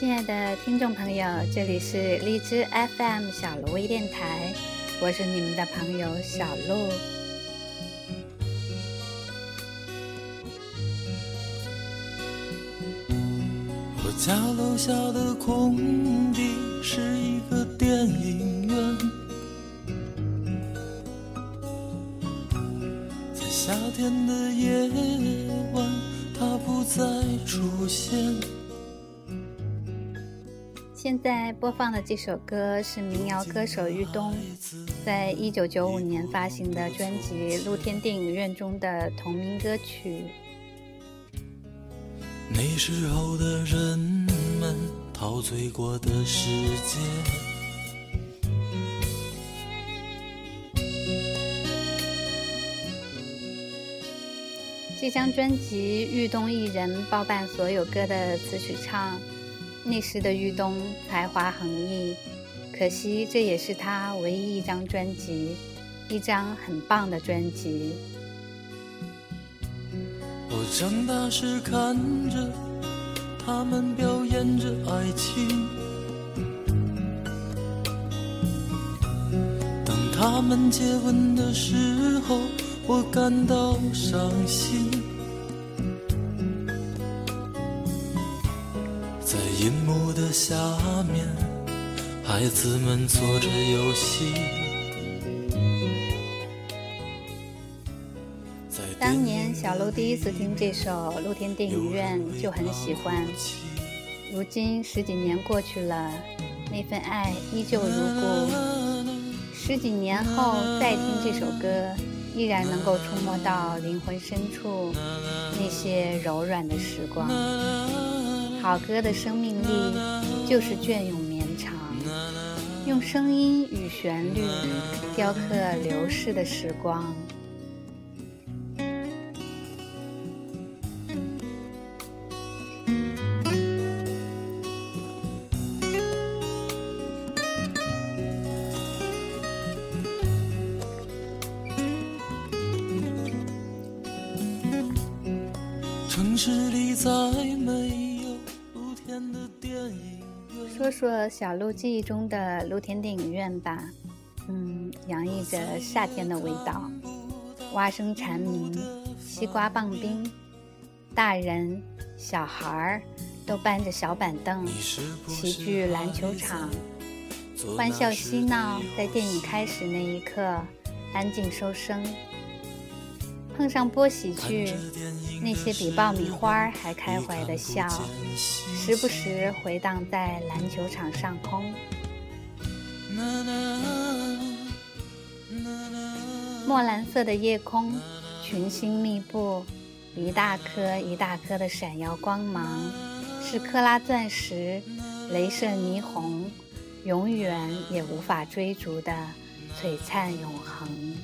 亲爱的听众朋友，这里是荔枝 FM 小芦微电台，我是你们的朋友小鹿。我家楼下的空地是一个电影院，在夏天的夜晚，它不再出现。现在播放的这首歌是民谣歌手玉东在一九九五年发行的专辑《露天电影院》中的同名歌曲。那时候的人们陶醉过的世界，这张专辑玉东一人包办所有歌的词曲唱。那时的玉东才华横溢，可惜这也是他唯一一张专辑，一张很棒的专辑。我长大时看着他们表演着爱情，当他们接吻的时候，我感到伤心。幕的下面，孩子们做着游戏。当年小鹿第一次听这首《露天电影院》就很喜欢，如今十几年过去了，那份爱依旧如故。十几年后再听这首歌，依然能够触摸到灵魂深处那些柔软的时光。好歌的生命力就是隽永绵长，用声音与旋律雕刻流逝的时光。城市里再美。说说小鹿记忆中的露天电影院吧，嗯，洋溢着夏天的味道，蛙声蝉鸣，西瓜棒冰，大人小孩儿都搬着小板凳齐聚篮球场，欢笑嬉闹，在电影开始那一刻安静收声。碰上播喜剧，那些比爆米花还开怀的笑，时不时回荡在篮球场上空。墨蓝色的夜空，群星密布，一大颗一大颗的闪耀光芒，是克拉钻石，镭射霓虹，永远也无法追逐的璀璨永恒。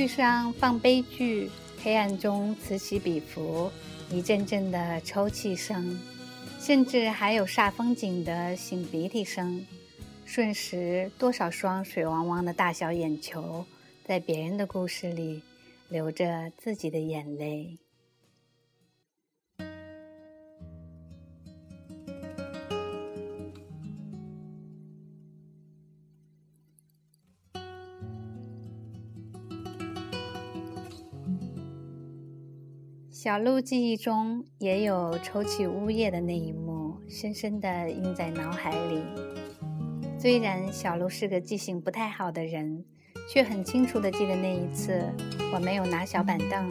剧上放悲剧，黑暗中此起彼伏，一阵阵的抽泣声，甚至还有煞风景的擤鼻涕声。瞬时，多少双水汪汪的大小眼球，在别人的故事里流着自己的眼泪。小鹿记忆中也有抽起呜咽的那一幕，深深地印在脑海里。虽然小鹿是个记性不太好的人，却很清楚地记得那一次我没有拿小板凳，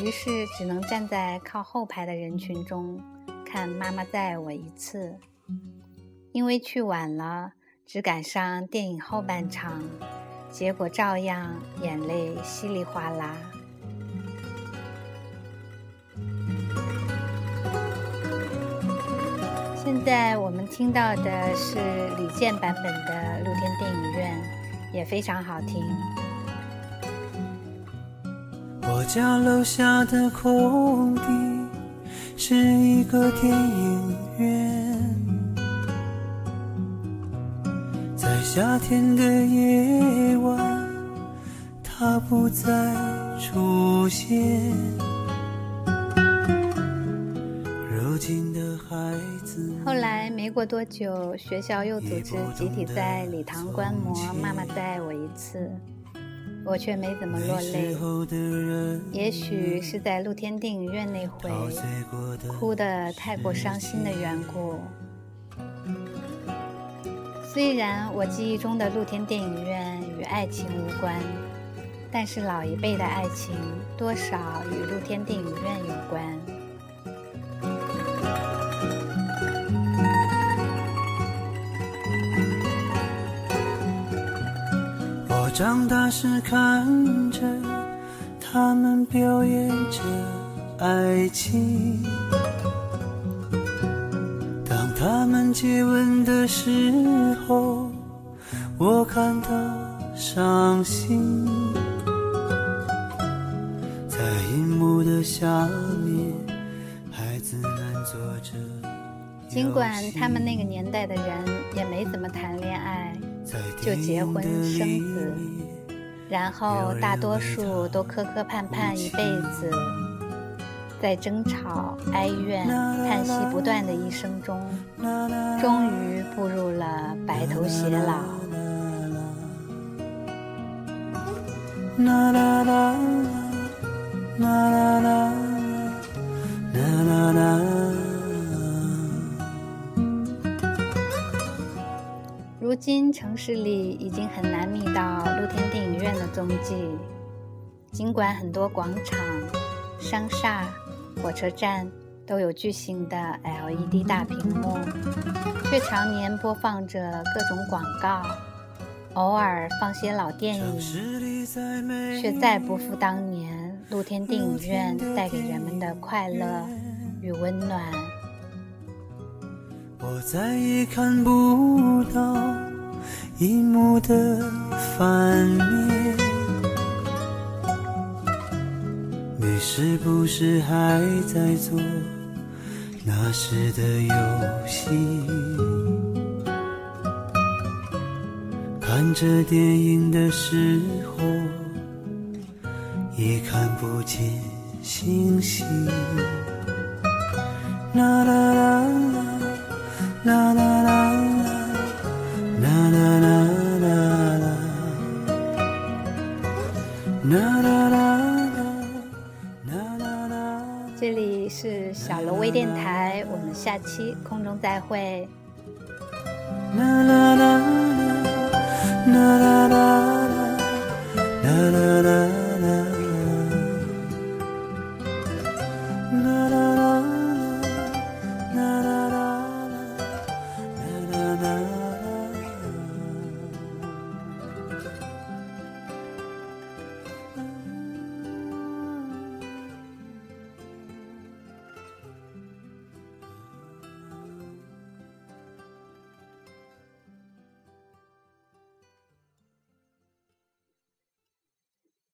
于是只能站在靠后排的人群中看妈妈载我一次。因为去晚了，只赶上电影后半场，结果照样眼泪稀里哗啦。现在我们听到的是李健版本的《露天电影院》，也非常好听。我家楼下的空地是一个电影院，在夏天的夜晚，他不再出现。后来没过多久，学校又组织集体在礼堂观摩《妈妈再爱我一次》，我却没怎么落泪。也许是在露天电影院那回哭得太过伤心的缘故。虽然我记忆中的露天电影院与爱情无关，但是老一辈的爱情多少与露天电影院有关。长大时看着他们表演着爱情，当他们接吻的时候，我感到伤心。在荧幕的下面，孩子们坐着。尽管他们那个年代的人也没怎么谈恋爱。就结婚生子，然后大多数都磕磕绊绊一辈子，在争吵、哀怨、叹息不断的一生中，终于步入了白头偕老。如今城市里已经很难觅到露天电影院的踪迹，尽管很多广场、商厦、火车站都有巨型的 LED 大屏幕，却常年播放着各种广告，偶尔放些老电影，却再不复当年露天电影院带给人们的快乐与温暖。我再也看不到。荧幕的反面，你是不是还在做那时的游戏？看着电影的时候，也看不见星星。啦啦啦啦啦啦啦。这里是小楼微电台，我们下期空中再会。啦啦啦啦啦啦啦啦啦啦。